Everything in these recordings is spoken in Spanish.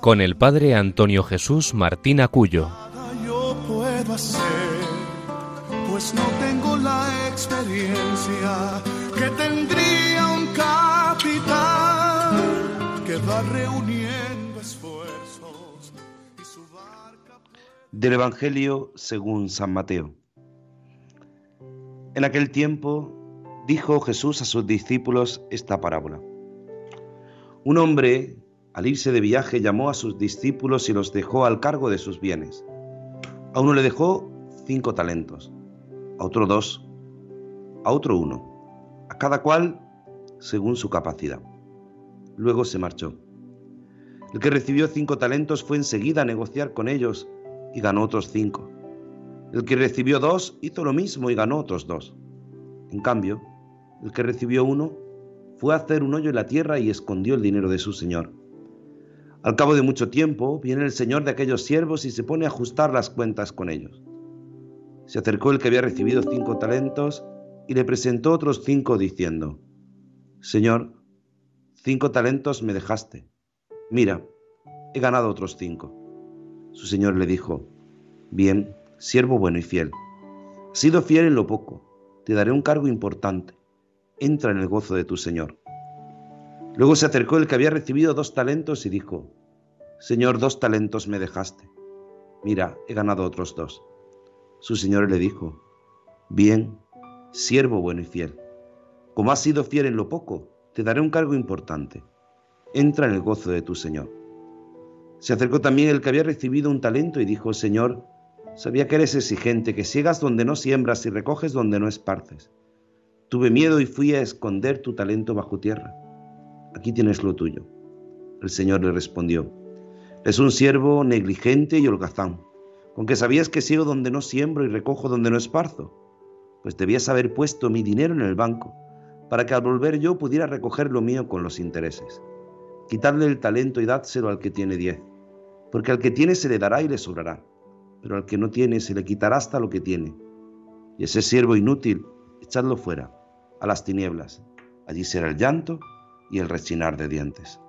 con el padre Antonio Jesús Martín Acuyo. Yo puedo hacer, pues no tengo la experiencia que tendría un capitán que va reuniendo esfuerzos y su barca. Del Evangelio según San Mateo. En aquel tiempo dijo Jesús a sus discípulos esta parábola. Un hombre, al irse de viaje, llamó a sus discípulos y los dejó al cargo de sus bienes. A uno le dejó cinco talentos, a otro dos, a otro uno, a cada cual según su capacidad. Luego se marchó. El que recibió cinco talentos fue enseguida a negociar con ellos y ganó otros cinco. El que recibió dos hizo lo mismo y ganó otros dos. En cambio, el que recibió uno fue a hacer un hoyo en la tierra y escondió el dinero de su señor. Al cabo de mucho tiempo viene el señor de aquellos siervos y se pone a ajustar las cuentas con ellos. Se acercó el que había recibido cinco talentos y le presentó otros cinco diciendo, Señor, cinco talentos me dejaste. Mira, he ganado otros cinco. Su señor le dijo, Bien, siervo bueno y fiel. Has sido fiel en lo poco, te daré un cargo importante. Entra en el gozo de tu Señor. Luego se acercó el que había recibido dos talentos y dijo, Señor, dos talentos me dejaste. Mira, he ganado otros dos. Su Señor le dijo, Bien, siervo bueno y fiel. Como has sido fiel en lo poco, te daré un cargo importante. Entra en el gozo de tu Señor. Se acercó también el que había recibido un talento y dijo, Señor, Sabía que eres exigente, que ciegas donde no siembras y recoges donde no esparces. Tuve miedo y fui a esconder tu talento bajo tierra. Aquí tienes lo tuyo. El Señor le respondió, es un siervo negligente y holgazán, con que sabías que sigo donde no siembro y recojo donde no esparzo. Pues debías haber puesto mi dinero en el banco, para que al volver yo pudiera recoger lo mío con los intereses. Quitadle el talento y dádselo al que tiene diez, porque al que tiene se le dará y le sobrará pero al que no tiene se le quitará hasta lo que tiene. Y ese siervo inútil, echadlo fuera, a las tinieblas. Allí será el llanto y el rechinar de dientes.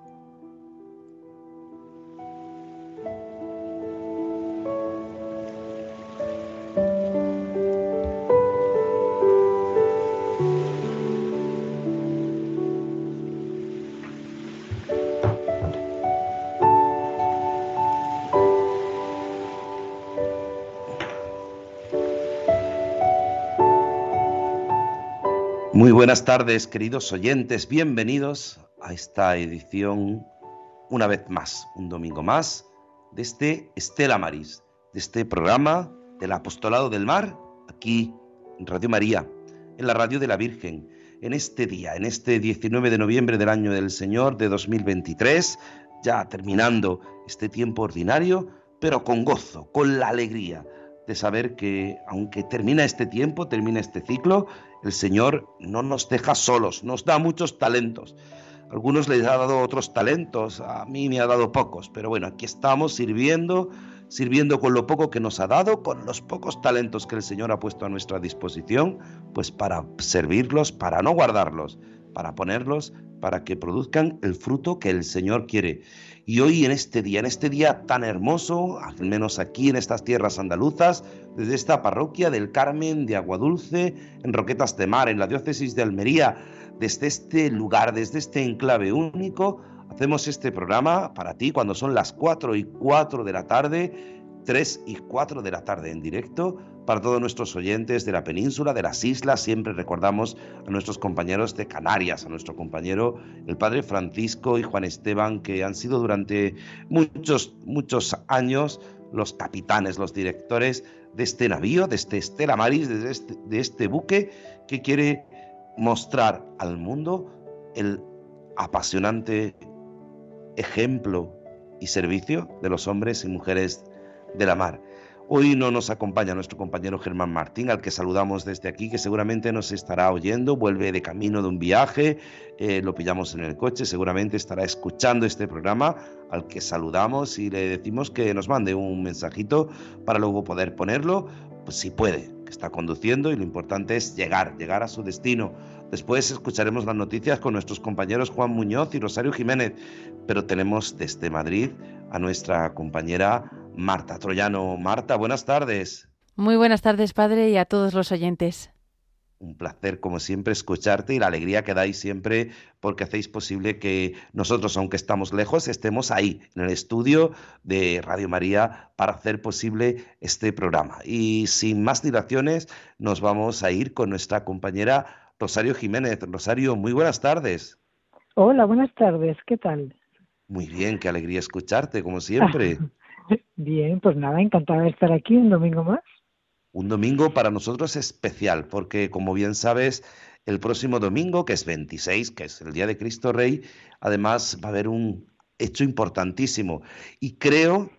Buenas tardes, queridos oyentes. Bienvenidos a esta edición, una vez más, un domingo más, de este Estela Maris, de este programa del Apostolado del Mar, aquí en Radio María, en la Radio de la Virgen, en este día, en este 19 de noviembre del año del Señor de 2023, ya terminando este tiempo ordinario, pero con gozo, con la alegría de saber que aunque termina este tiempo, termina este ciclo, el Señor no nos deja solos, nos da muchos talentos. algunos les ha dado otros talentos, a mí me ha dado pocos, pero bueno, aquí estamos sirviendo, sirviendo con lo poco que nos ha dado, con los pocos talentos que el Señor ha puesto a nuestra disposición, pues para servirlos, para no guardarlos, para ponerlos, para que produzcan el fruto que el Señor quiere. Y hoy en este día, en este día tan hermoso, al menos aquí en estas tierras andaluzas, desde esta parroquia del Carmen de Aguadulce, en Roquetas de Mar, en la diócesis de Almería, desde este lugar, desde este enclave único, hacemos este programa para ti cuando son las 4 y 4 de la tarde, 3 y 4 de la tarde en directo para todos nuestros oyentes de la península, de las islas. Siempre recordamos a nuestros compañeros de Canarias, a nuestro compañero el padre Francisco y Juan Esteban, que han sido durante muchos, muchos años los capitanes, los directores de este navío, de este Estela Maris, de este, de este buque que quiere mostrar al mundo el apasionante ejemplo y servicio de los hombres y mujeres de la mar. Hoy no nos acompaña nuestro compañero Germán Martín, al que saludamos desde aquí, que seguramente nos estará oyendo, vuelve de camino de un viaje, eh, lo pillamos en el coche, seguramente estará escuchando este programa, al que saludamos y le decimos que nos mande un mensajito para luego poder ponerlo, pues si puede, que está conduciendo y lo importante es llegar, llegar a su destino. Después escucharemos las noticias con nuestros compañeros Juan Muñoz y Rosario Jiménez, pero tenemos desde Madrid a nuestra compañera Marta Troyano. Marta, buenas tardes. Muy buenas tardes, padre, y a todos los oyentes. Un placer, como siempre, escucharte y la alegría que dais siempre porque hacéis posible que nosotros, aunque estamos lejos, estemos ahí, en el estudio de Radio María, para hacer posible este programa. Y sin más dilaciones, nos vamos a ir con nuestra compañera Rosario Jiménez. Rosario, muy buenas tardes. Hola, buenas tardes, ¿qué tal? Muy bien, qué alegría escucharte, como siempre. Bien, pues nada, encantada de estar aquí un domingo más. Un domingo para nosotros especial, porque como bien sabes, el próximo domingo, que es 26, que es el Día de Cristo Rey, además va a haber un hecho importantísimo. Y creo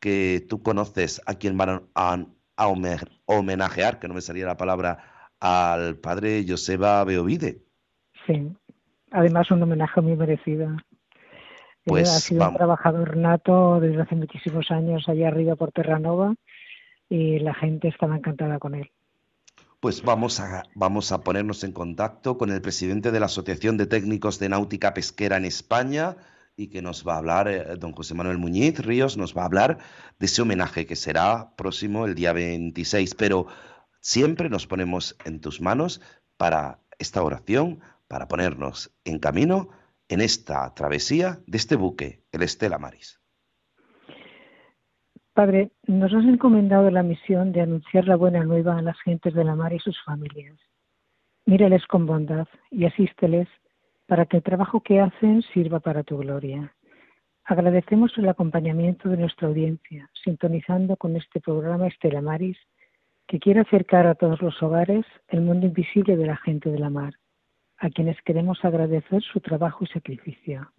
que tú conoces a quien van a, homenajear, que no me salía la palabra, al padre Joseba Beovide. Sí, además un homenaje muy merecido. Pues ha sido un trabajador nato desde hace muchísimos años allá arriba por Terranova y la gente estaba encantada con él. Pues vamos a, vamos a ponernos en contacto con el presidente de la Asociación de Técnicos de Náutica Pesquera en España y que nos va a hablar, eh, don José Manuel Muñiz Ríos, nos va a hablar de ese homenaje que será próximo el día 26. Pero siempre nos ponemos en tus manos para esta oración, para ponernos en camino en esta travesía de este buque, el Estela Maris. Padre, nos has encomendado la misión de anunciar la buena nueva a las gentes de la mar y sus familias. Mírales con bondad y asísteles para que el trabajo que hacen sirva para tu gloria. Agradecemos el acompañamiento de nuestra audiencia, sintonizando con este programa Estela Maris, que quiere acercar a todos los hogares el mundo invisible de la gente de la mar a quienes queremos agradecer su trabajo y sacrificio.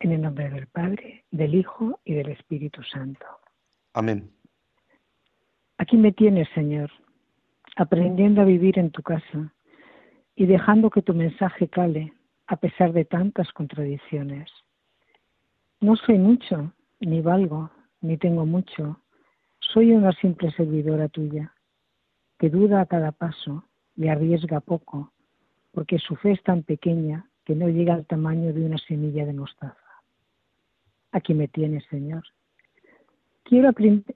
En el nombre del Padre, del Hijo y del Espíritu Santo. Amén. Aquí me tienes, Señor, aprendiendo a vivir en tu casa y dejando que tu mensaje cale a pesar de tantas contradicciones. No soy mucho, ni valgo, ni tengo mucho. Soy una simple servidora tuya, que duda a cada paso y arriesga poco porque su fe es tan pequeña que no llega al tamaño de una semilla de mostaza. Aquí me tienes, Señor. Quiero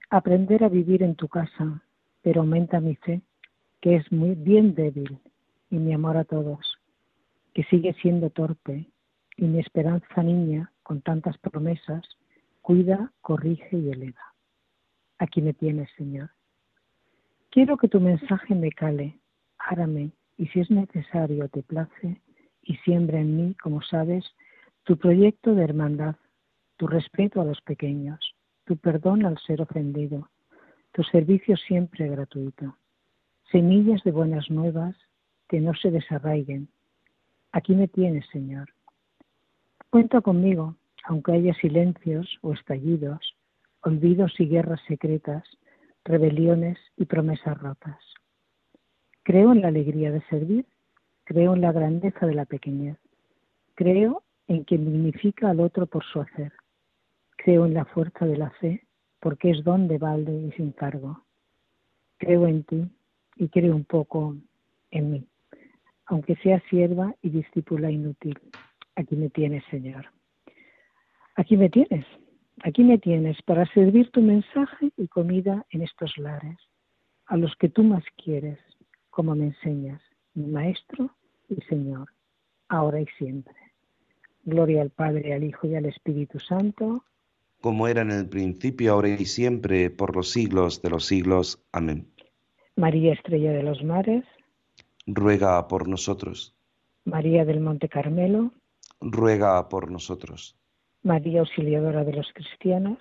aprender a vivir en tu casa, pero aumenta mi fe, que es muy bien débil, y mi amor a todos, que sigue siendo torpe, y mi esperanza niña, con tantas promesas, cuida, corrige y eleva. Aquí me tienes, Señor. Quiero que tu mensaje me cale, árame y si es necesario te place y siembra en mí, como sabes, tu proyecto de hermandad, tu respeto a los pequeños, tu perdón al ser ofendido, tu servicio siempre gratuito, semillas de buenas nuevas que no se desarraiguen. Aquí me tienes, Señor. Cuenta conmigo, aunque haya silencios o estallidos, olvidos y guerras secretas, rebeliones y promesas rotas. Creo en la alegría de servir, creo en la grandeza de la pequeñez, creo en quien dignifica al otro por su hacer, creo en la fuerza de la fe, porque es don de balde y sin cargo. Creo en ti y creo un poco en mí, aunque sea sierva y discípula inútil. Aquí me tienes, Señor. Aquí me tienes, aquí me tienes para servir tu mensaje y comida en estos lares, a los que tú más quieres, como me enseñas, mi Maestro y Señor, ahora y siempre. Gloria al Padre, al Hijo y al Espíritu Santo. Como era en el principio, ahora y siempre, por los siglos de los siglos. Amén. María Estrella de los Mares. Ruega por nosotros. María del Monte Carmelo. Ruega por nosotros. María Auxiliadora de los Cristianos.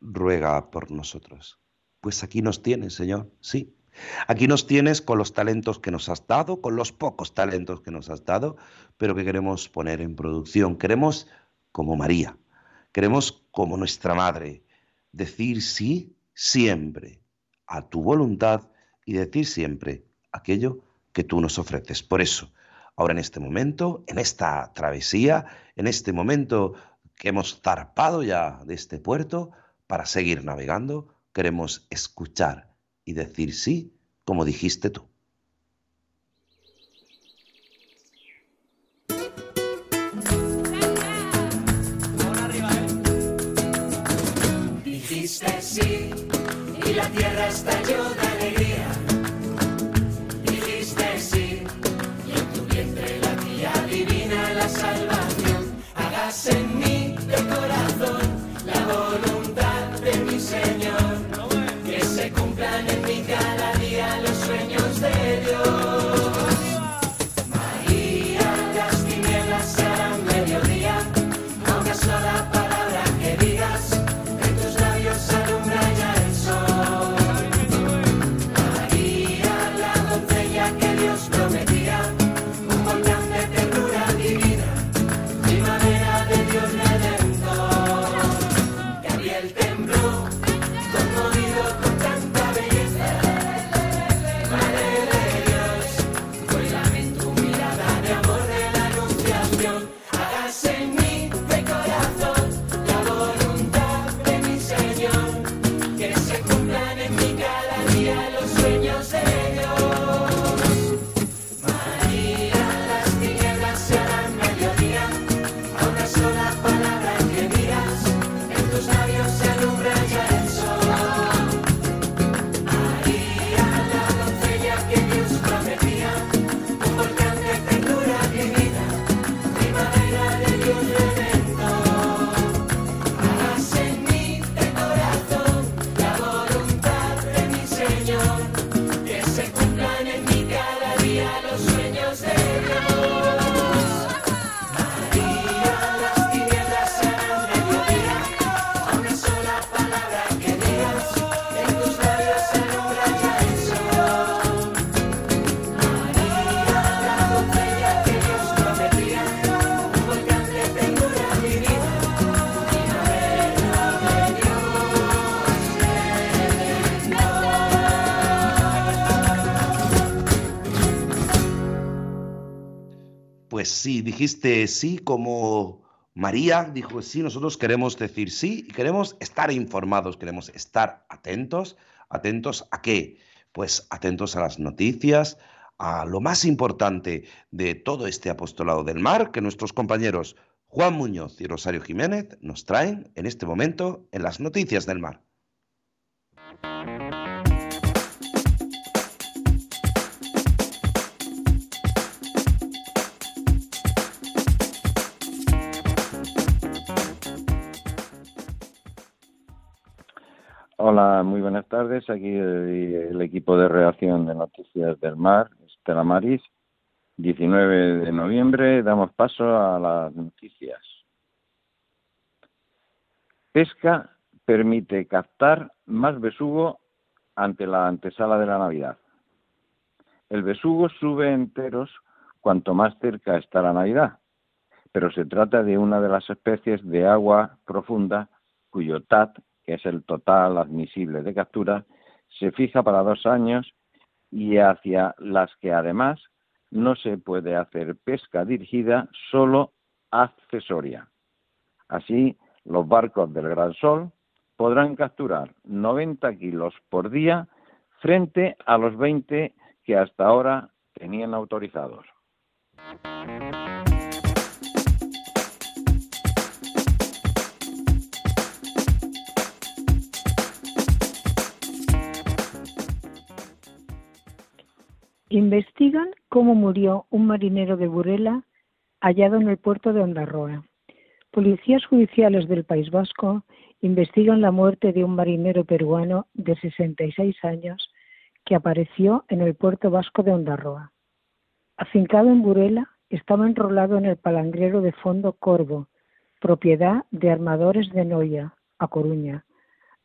Ruega por nosotros. Pues aquí nos tienes, Señor, sí, Aquí nos tienes con los talentos que nos has dado, con los pocos talentos que nos has dado, pero que queremos poner en producción. Queremos como María. Queremos como nuestra madre, decir sí siempre a tu voluntad y decir siempre aquello que tú nos ofreces. Por eso, ahora en este momento, en esta travesía, en este momento que hemos zarpado ya de este puerto para seguir navegando, queremos escuchar y decir sí como dijiste tú. Dijiste sí y la tierra estalló sí, dijiste sí como María dijo sí, nosotros queremos decir sí y queremos estar informados, queremos estar atentos. ¿Atentos a qué? Pues atentos a las noticias, a lo más importante de todo este apostolado del mar que nuestros compañeros Juan Muñoz y Rosario Jiménez nos traen en este momento en las noticias del mar. Hola, muy buenas tardes. Aquí el, el equipo de reacción de Noticias del Mar, Estela Maris. 19 de noviembre, damos paso a las noticias. Pesca permite captar más besugo ante la antesala de la Navidad. El besugo sube enteros cuanto más cerca está la Navidad, pero se trata de una de las especies de agua profunda cuyo TAT, que es el total admisible de captura, se fija para dos años y hacia las que además no se puede hacer pesca dirigida, solo accesoria. Así, los barcos del Gran Sol podrán capturar 90 kilos por día frente a los 20 que hasta ahora tenían autorizados. Investigan cómo murió un marinero de Burela hallado en el puerto de Ondarroa. Policías judiciales del País Vasco investigan la muerte de un marinero peruano de 66 años que apareció en el puerto vasco de Ondarroa. Afincado en Burela, estaba enrolado en el palangrero de fondo Corvo, propiedad de armadores de Noia, a Coruña.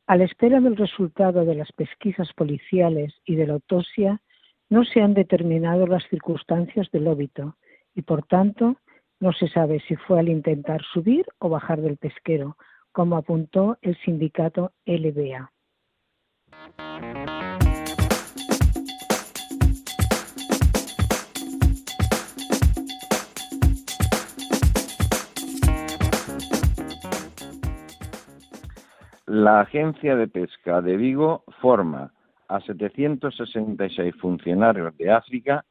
A la espera del resultado de las pesquisas policiales y de la autopsia, no se han determinado las circunstancias del óbito y, por tanto, no se sabe si fue al intentar subir o bajar del pesquero, como apuntó el sindicato LBA. La Agencia de Pesca de Vigo forma a 766 funcionarios de África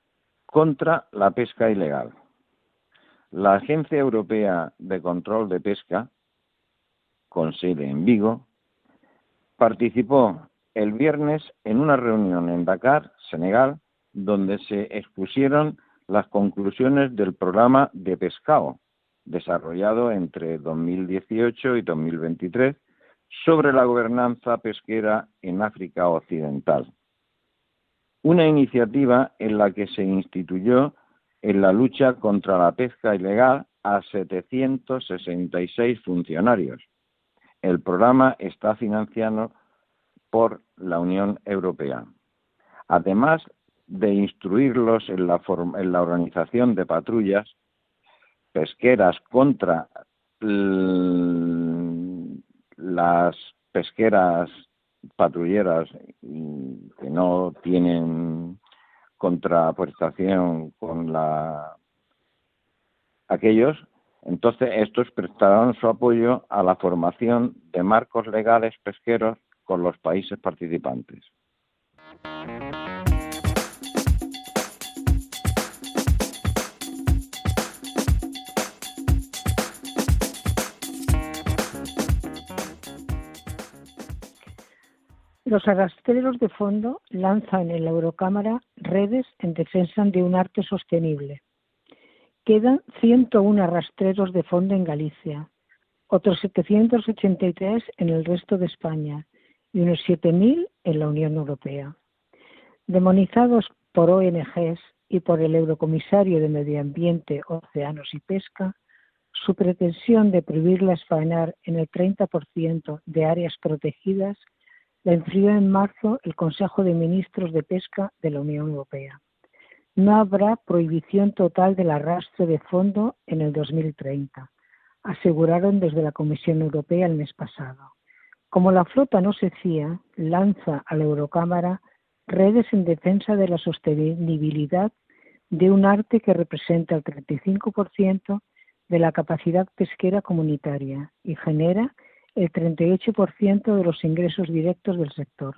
contra la pesca ilegal. La Agencia Europea de Control de Pesca, con sede en Vigo, participó el viernes en una reunión en Dakar, Senegal, donde se expusieron las conclusiones del programa de pescado, desarrollado entre 2018 y 2023 sobre la gobernanza pesquera en África Occidental. Una iniciativa en la que se instituyó en la lucha contra la pesca ilegal a 766 funcionarios. El programa está financiado por la Unión Europea. Además de instruirlos en la, en la organización de patrullas pesqueras contra las pesqueras patrulleras que no tienen contraprestación con la aquellos, entonces estos prestarán su apoyo a la formación de marcos legales pesqueros con los países participantes. Los arrastreros de fondo lanzan en la Eurocámara redes en defensa de un arte sostenible. Quedan 101 arrastreros de fondo en Galicia, otros 783 en el resto de España y unos 7.000 en la Unión Europea. Demonizados por ONGs y por el Eurocomisario de Medio Ambiente, Océanos y Pesca, su pretensión de prohibirlas faenar en el 30% de áreas protegidas la enfrió en marzo el Consejo de Ministros de Pesca de la Unión Europea. No habrá prohibición total del arrastre de fondo en el 2030, aseguraron desde la Comisión Europea el mes pasado. Como la flota no se fía, lanza a la Eurocámara redes en defensa de la sostenibilidad de un arte que representa el 35% de la capacidad pesquera comunitaria y genera el 38% de los ingresos directos del sector.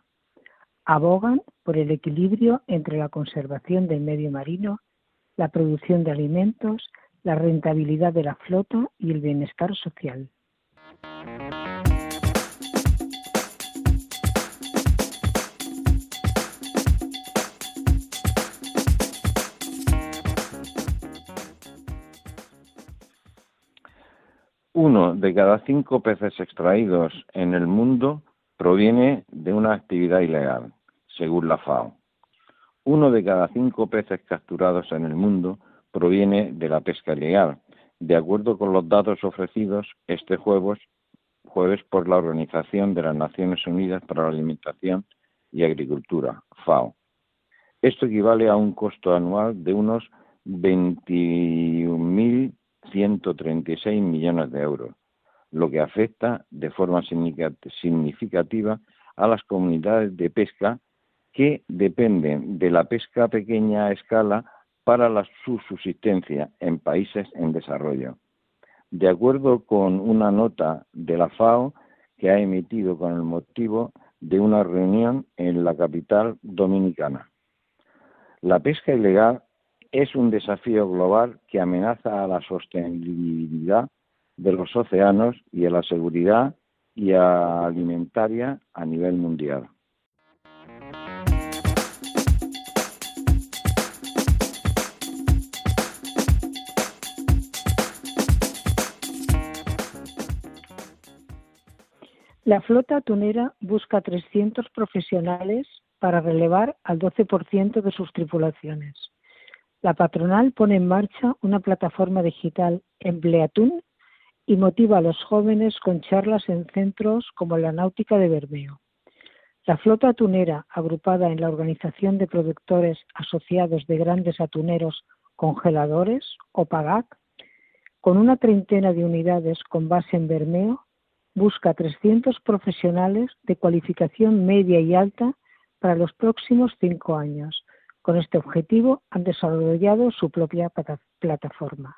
Abogan por el equilibrio entre la conservación del medio marino, la producción de alimentos, la rentabilidad de la flota y el bienestar social. Uno de cada cinco peces extraídos en el mundo proviene de una actividad ilegal, según la FAO. Uno de cada cinco peces capturados en el mundo proviene de la pesca ilegal, de acuerdo con los datos ofrecidos este jueves, por la Organización de las Naciones Unidas para la Alimentación y Agricultura, FAO. Esto equivale a un costo anual de unos 21.000 136 millones de euros, lo que afecta de forma significativa a las comunidades de pesca que dependen de la pesca a pequeña escala para la, su subsistencia en países en desarrollo. De acuerdo con una nota de la FAO que ha emitido con el motivo de una reunión en la capital dominicana. La pesca ilegal es un desafío global que amenaza a la sostenibilidad de los océanos y a la seguridad alimentaria a nivel mundial. La flota atunera busca 300 profesionales para relevar al 12% de sus tripulaciones. La patronal pone en marcha una plataforma digital Empleatún y motiva a los jóvenes con charlas en centros como la Náutica de Bermeo. La flota atunera, agrupada en la Organización de Productores Asociados de Grandes Atuneros Congeladores, o PAGAC, con una treintena de unidades con base en Bermeo, busca 300 profesionales de cualificación media y alta para los próximos cinco años. Con este objetivo han desarrollado su propia plataforma.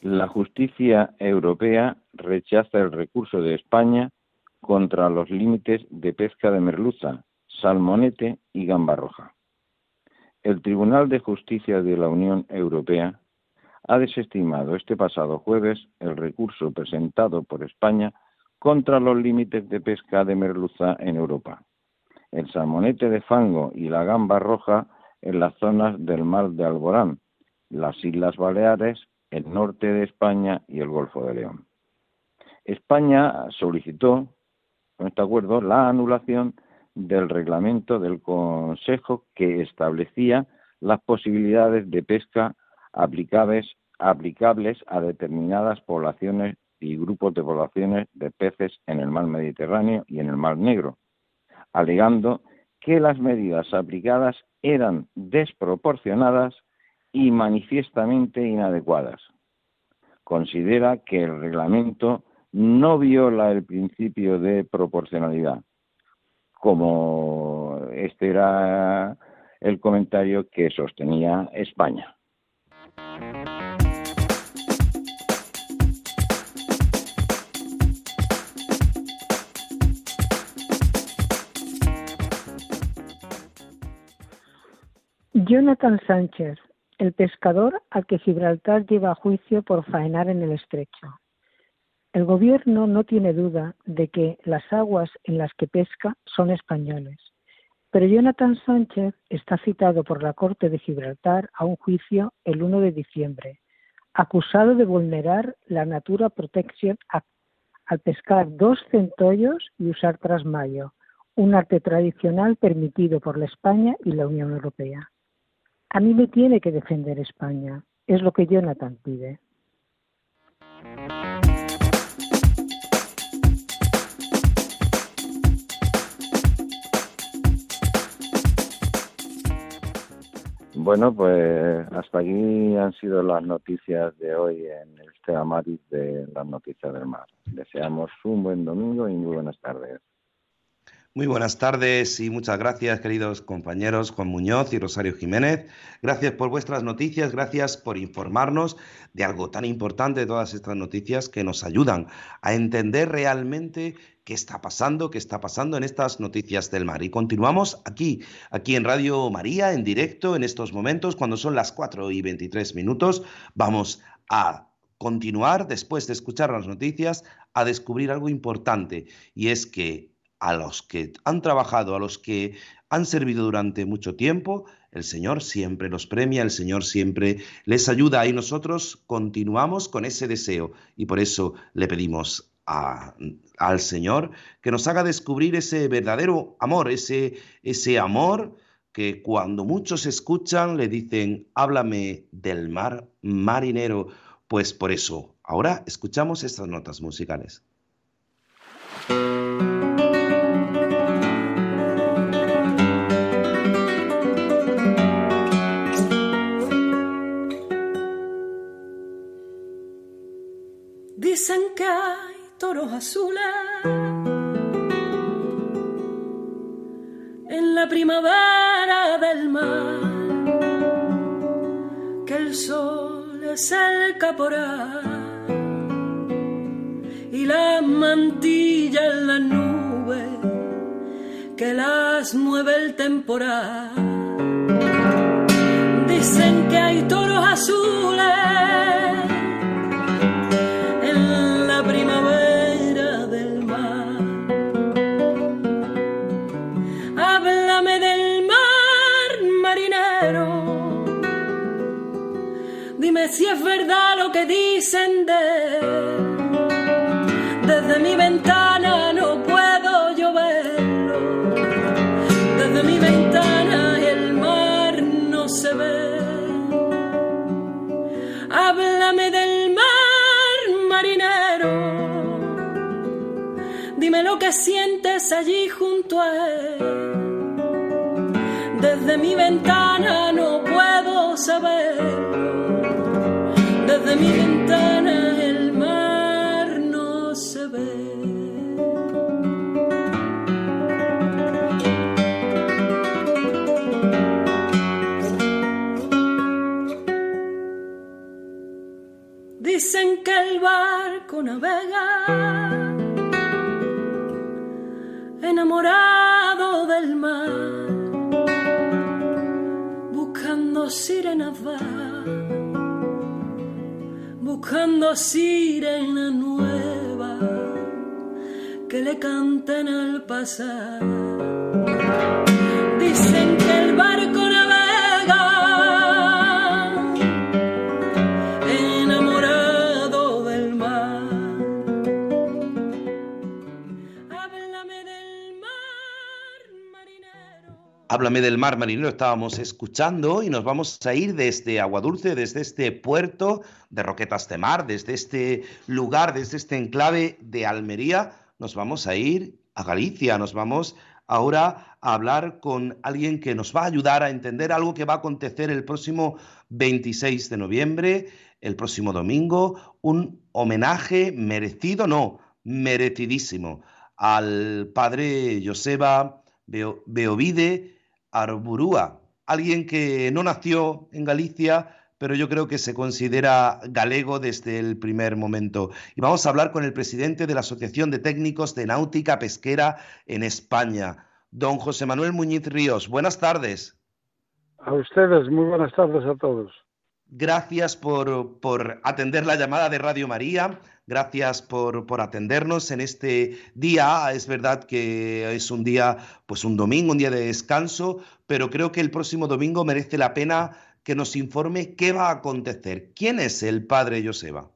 La justicia europea rechaza el recurso de España contra los límites de pesca de merluza, salmonete y gamba roja. El Tribunal de Justicia de la Unión Europea ha desestimado este pasado jueves el recurso presentado por España contra los límites de pesca de merluza en Europa. El salmonete de fango y la gamba roja en las zonas del mar de Alborán, las Islas Baleares el norte de España y el Golfo de León. España solicitó, con este acuerdo, la anulación del reglamento del Consejo que establecía las posibilidades de pesca aplicables, a determinadas poblaciones y grupos de poblaciones de peces en el mar Mediterráneo y en el mar Negro, alegando que las medidas aplicadas eran desproporcionadas y manifiestamente inadecuadas. Considera que el reglamento no viola el principio de proporcionalidad, como este era el comentario que sostenía España. Jonathan Sánchez, el pescador al que Gibraltar lleva a juicio por faenar en el estrecho. El gobierno no tiene duda de que las aguas en las que pesca son españoles, pero Jonathan Sánchez está citado por la Corte de Gibraltar a un juicio el 1 de diciembre, acusado de vulnerar la Natura Protection Act al pescar dos centollos y usar trasmayo, un arte tradicional permitido por la España y la Unión Europea. A mí me tiene que defender España. Es lo que Jonathan pide. Bueno, pues hasta aquí han sido las noticias de hoy en este Amaris de las noticias del mar. Deseamos un buen domingo y muy buenas tardes. Muy buenas tardes y muchas gracias, queridos compañeros Juan Muñoz y Rosario Jiménez. Gracias por vuestras noticias, gracias por informarnos de algo tan importante, de todas estas noticias que nos ayudan a entender realmente qué está pasando, qué está pasando en estas noticias del mar. Y continuamos aquí, aquí en Radio María, en directo, en estos momentos, cuando son las 4 y 23 minutos. Vamos a continuar, después de escuchar las noticias, a descubrir algo importante, y es que a los que han trabajado, a los que han servido durante mucho tiempo, el Señor siempre los premia, el Señor siempre les ayuda y nosotros continuamos con ese deseo y por eso le pedimos al Señor que nos haga descubrir ese verdadero amor, ese, ese amor que cuando muchos escuchan le dicen, háblame del mar marinero, pues por eso ahora escuchamos estas notas musicales. Que hay toros azules en la primavera del mar, que el sol es el caporal y la mantilla en la nube que las mueve el temporal. Dicen que hay toros azules que dicen de. Desde mi ventana no puedo yo verlo. Desde mi ventana el mar no se ve. Háblame del mar, marinero. Dime lo que sientes allí junto a él. Desde mi ventana no puedo saberlo mi ventana el mar no se ve. Dicen que el barco navega enamorado del mar, buscando sirenas buscando sirena nueva que le canten al pasar. Dicen que el barco Háblame del mar marinero, estábamos escuchando y nos vamos a ir desde Aguadulce, desde este puerto de Roquetas de Mar, desde este lugar, desde este enclave de Almería, nos vamos a ir a Galicia, nos vamos ahora a hablar con alguien que nos va a ayudar a entender algo que va a acontecer el próximo 26 de noviembre, el próximo domingo, un homenaje merecido, no, merecidísimo, al padre Joseba Beo- Beovide Arburúa, alguien que no nació en Galicia, pero yo creo que se considera galego desde el primer momento. Y vamos a hablar con el presidente de la Asociación de Técnicos de Náutica Pesquera en España, don José Manuel Muñiz Ríos. Buenas tardes. A ustedes, muy buenas tardes a todos. Gracias por, por atender la llamada de Radio María. Gracias por, por atendernos en este día. Es verdad que es un día, pues un domingo, un día de descanso, pero creo que el próximo domingo merece la pena que nos informe qué va a acontecer. ¿Quién es el padre Joseba?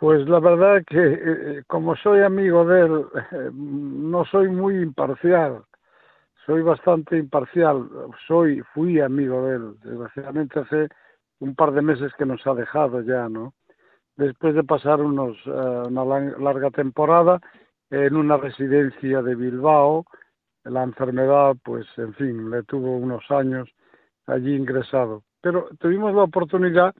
Pues la verdad que eh, como soy amigo de él, eh, no soy muy imparcial. Soy bastante imparcial. Soy, fui amigo de él. Desgraciadamente hace un par de meses que nos ha dejado ya, ¿no? Después de pasar unos, eh, una larga temporada en una residencia de Bilbao, la enfermedad, pues, en fin, le tuvo unos años allí ingresado. Pero tuvimos la oportunidad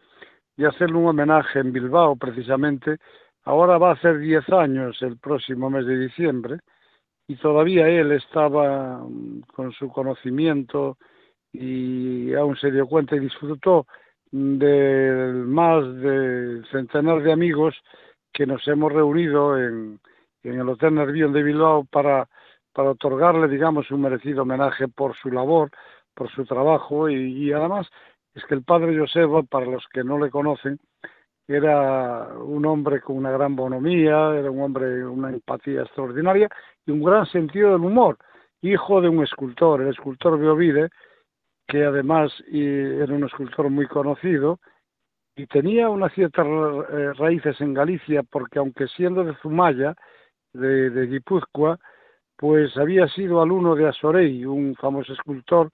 de hacerle un homenaje en Bilbao, precisamente. Ahora va a hacer 10 años el próximo mes de diciembre y todavía él estaba mm, con su conocimiento y aún se dio cuenta y disfrutó del más de centenar de amigos que nos hemos reunido en, en el Hotel Nervión de Bilbao para, para otorgarle, digamos, un merecido homenaje por su labor, por su trabajo y, y además es que el padre Joseba, para los que no le conocen, era un hombre con una gran bonomía, era un hombre una empatía extraordinaria y un gran sentido del humor, hijo de un escultor, el escultor Beovide, que además era un escultor muy conocido y tenía unas ciertas eh, raíces en Galicia, porque aunque siendo de Zumaya, de, de Guipúzcoa, pues había sido alumno de Asorey, un famoso escultor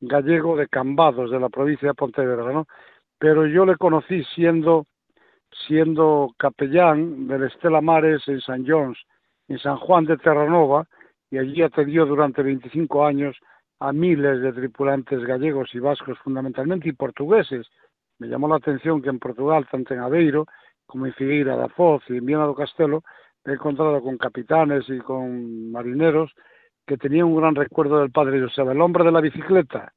gallego de Cambados, de la provincia de Pontevedra. Pero yo le conocí siendo siendo capellán del Estela Mares en San John's, en San Juan de Terranova, y allí atendió durante 25 años a miles de tripulantes gallegos y vascos fundamentalmente y portugueses. Me llamó la atención que en Portugal, tanto en Aveiro como en Figueira da Foz y en Viana do Castelo, he encontrado con capitanes y con marineros que tenían un gran recuerdo del padre Joseba, el hombre de la bicicleta.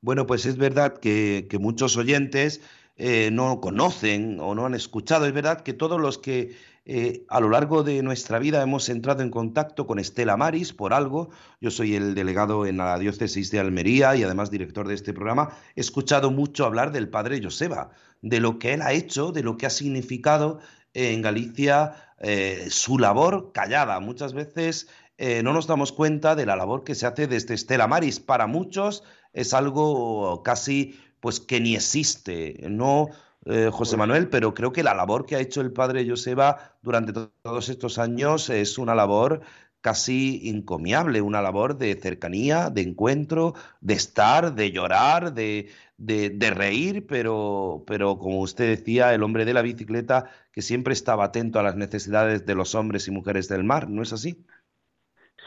Bueno, pues es verdad que, que muchos oyentes eh, no conocen o no han escuchado. Es verdad que todos los que eh, a lo largo de nuestra vida hemos entrado en contacto con Estela Maris por algo, yo soy el delegado en la diócesis de Almería y además director de este programa, he escuchado mucho hablar del padre Joseba, de lo que él ha hecho, de lo que ha significado en Galicia eh, su labor callada. Muchas veces eh, no nos damos cuenta de la labor que se hace desde Estela Maris. Para muchos es algo casi pues que ni existe, no eh, José Manuel, pero creo que la labor que ha hecho el padre Joseba durante to todos estos años es una labor casi encomiable, una labor de cercanía, de encuentro, de estar, de llorar, de, de, reír, pero, pero como usted decía, el hombre de la bicicleta que siempre estaba atento a las necesidades de los hombres y mujeres del mar, ¿no es así?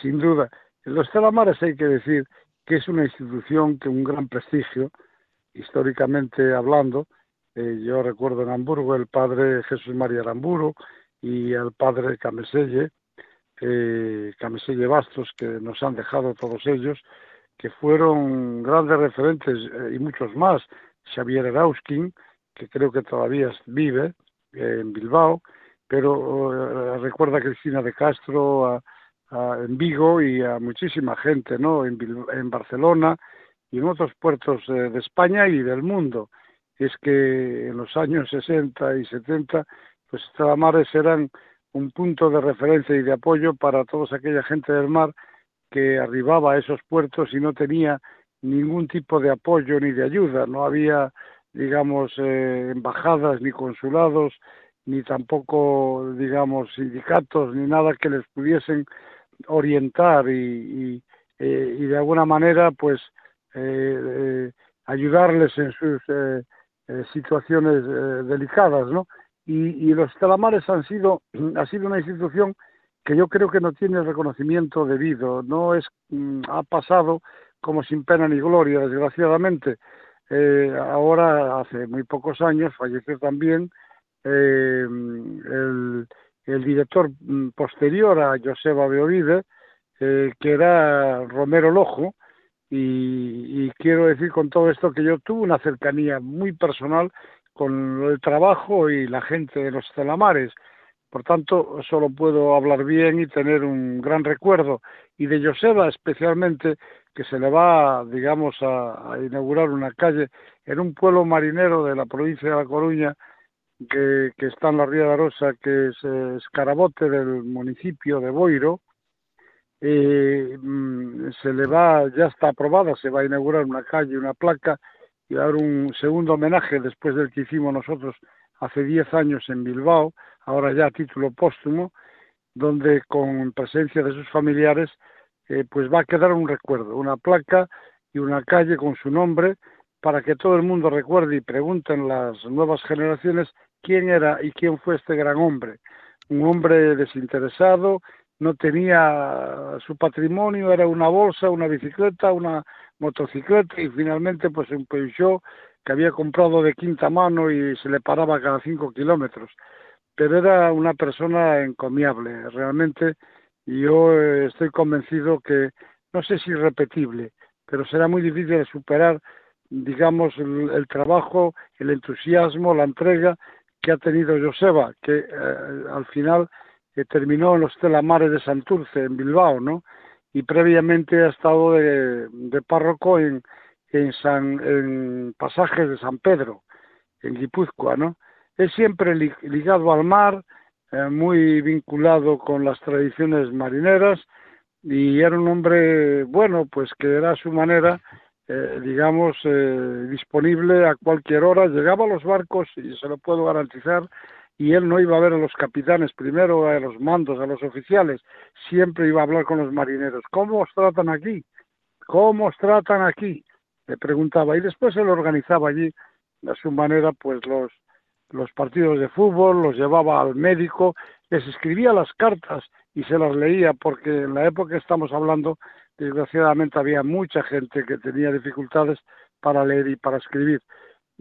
Sin duda. Los Telamares hay que decir que es una institución que un gran prestigio, históricamente hablando. Eh, yo recuerdo en Hamburgo el padre Jesús María Aramburo y el padre Cameselle, eh, Cameselle Bastos, que nos han dejado todos ellos, que fueron grandes referentes eh, y muchos más. Xavier Erauskin, que creo que todavía vive eh, en Bilbao, pero recuerda a Cristina de Castro en Vigo y a muchísima gente, ¿no? En, en Barcelona y en otros puertos de España y del mundo. Es que en los años 60 y 70, pues mares eran un punto de referencia y de apoyo para toda aquella gente del mar que arribaba a esos puertos y no tenía ningún tipo de apoyo ni de ayuda. No había, digamos, eh, embajadas ni consulados, ni tampoco, digamos, sindicatos, ni nada que les pudiesen orientar y, eh, de alguna manera, pues, eh, ayudarles en sus situaciones delicadas, ¿no? Y, y, los calamares han sido, ha sido una institución que yo creo que no tiene reconocimiento debido, no es mm, ha pasado como sin pena ni gloria, desgraciadamente. Eh, ahora, hace muy pocos años, falleció también eh, el, el, director mm, posterior a Joseba Beovide, eh, que era Romero Lojo, y, quiero decir con todo esto que yo tuve una cercanía muy personal con el trabajo y la gente de los Telamares. Por tanto, solo puedo hablar bien y tener un gran recuerdo. Y de Joseba especialmente, que se le va, digamos, a, inaugurar una calle en un pueblo marinero de la provincia de La Coruña, que, está en la Ría de Rosa, que es Escarabote del municipio de Boiro. Mm, se le va, ya está aprobada, se va a inaugurar una calle, una placa y dar un segundo homenaje después del que hicimos nosotros hace diez años en Bilbao, ahora ya a título póstumo, donde con presencia de sus familiares, eh, pues va a quedar un recuerdo, una placa y una calle con su nombre, para que todo el mundo recuerde y pregunten las nuevas generaciones quién era y quién fue este gran hombre. Un hombre desinteresado, no tenía su patrimonio, era una bolsa, una bicicleta, una motocicleta y finalmente pues un Peugeot que había comprado de quinta mano y se le paraba cada cinco kilómetros. Pero era una persona encomiable, realmente. Y yo eh, estoy convencido que, no sé si irrepetible, pero será muy difícil superar, digamos, el, trabajo, el entusiasmo, la entrega que ha tenido Joseba, que eh, al final eh, terminó en los telamares de Santurce, en Bilbao, ¿no? Y previamente ha estado de, párroco en, en, San, en pasajes de San Pedro, en Guipúzcoa, ¿no? Es siempre ligado al mar, eh, muy vinculado con las tradiciones marineras y era un hombre, bueno, pues que era a su manera, eh, digamos, eh, disponible a cualquier hora, llegaba a los barcos y se lo puedo garantizar, y él no iba a ver a los capitanes primero, a los mandos, a los oficiales, siempre iba a hablar con los marineros. ¿Cómo os tratan aquí? ¿Cómo os tratan aquí? le preguntaba y después él organizaba allí a su manera pues los los partidos de fútbol, los llevaba al médico, les escribía las cartas y se las leía porque en la época que estamos hablando desgraciadamente había mucha gente que tenía dificultades para leer y para escribir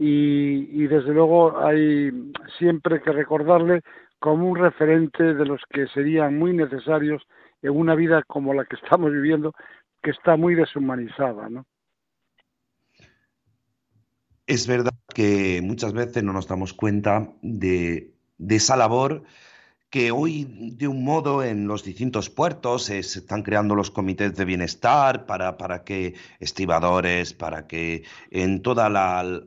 y, desde luego hay siempre que recordarle como un referente de los que serían muy necesarios en una vida como la que estamos viviendo que está muy deshumanizada, ¿no? Es verdad que muchas veces no nos damos cuenta de, esa labor que hoy, de un modo, en los distintos puertos se están creando los comités de bienestar para, para que estibadores, para que en todos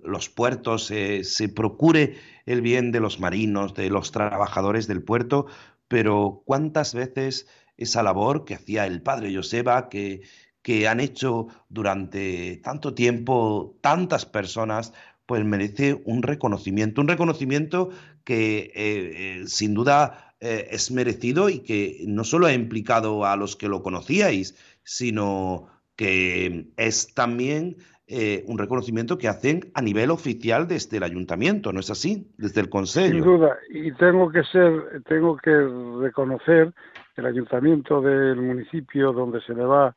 los puertos se procure el bien de los marinos, de los trabajadores del puerto, pero ¿cuántas veces esa labor que hacía el padre Joseba, que, que han hecho durante tanto tiempo tantas personas, pues merece un reconocimiento, un reconocimiento que eh, eh, sin duda eh, es merecido y que no solo ha implicado a los que lo conocíais, sino que es también eh, un reconocimiento que hacen a nivel oficial desde el ayuntamiento, ¿no es así? Desde el consejo. Sin duda, y tengo que ser, tengo que reconocer el ayuntamiento del municipio donde se le va,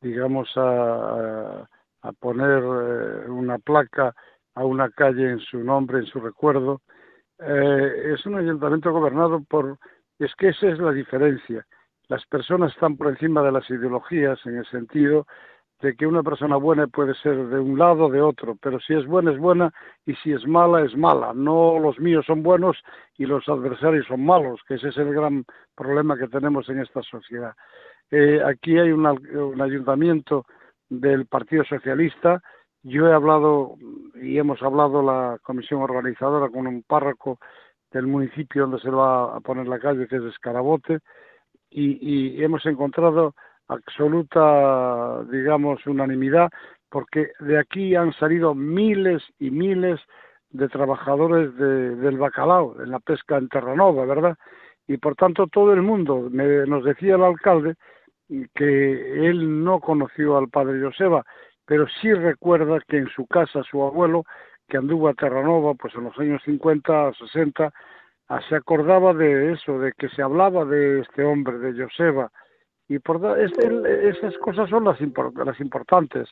digamos, a, a poner eh, una placa a una calle en su nombre, en su recuerdo. Eh, es un ayuntamiento gobernado por... Es que esa es la diferencia. Las personas están por encima de las ideologías en el sentido de que una persona buena puede ser de un lado o de otro, pero si es buena es buena y si es mala es mala. No los míos son buenos y los adversarios son malos, que ese es el gran problema que tenemos en esta sociedad. Eh, aquí hay un, un ayuntamiento del Partido Socialista. Yo he hablado y hemos hablado la comisión organizadora con un párroco del municipio donde se va a poner la calle, que es Escarabote, y, hemos encontrado absoluta, digamos, unanimidad, porque de aquí han salido miles y miles de trabajadores de, del bacalao, en la pesca en Terranova, ¿verdad? Y por tanto todo el mundo, me, nos decía el alcalde, que él no conoció al padre Joseba, pero sí recuerda que en su casa su abuelo, que anduvo a Terranova, pues en los años 50, 60, ah, se acordaba de eso, de que se hablaba de este hombre, de Joseba, y por esas cosas son las, las importantes.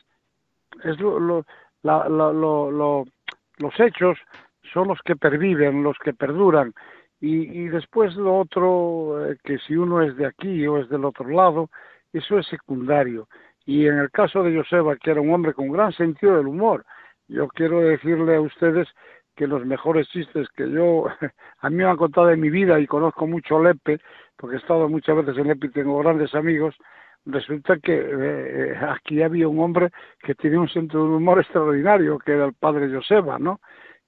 Es lo, lo, la, lo, los hechos son los que perviven, los que perduran, y, después lo otro, eh, que si uno es de aquí o es del otro lado, eso es secundario. Y en el caso de Joseba, que era un hombre con gran sentido del humor, yo quiero decirle a ustedes que los mejores chistes que yo, a mí me han contado en mi vida y conozco mucho Lepe, porque he estado muchas veces en Lepe y tengo grandes amigos, resulta que eh, aquí había un hombre que tenía un sentido del humor extraordinario, que era el padre Joseba, ¿no?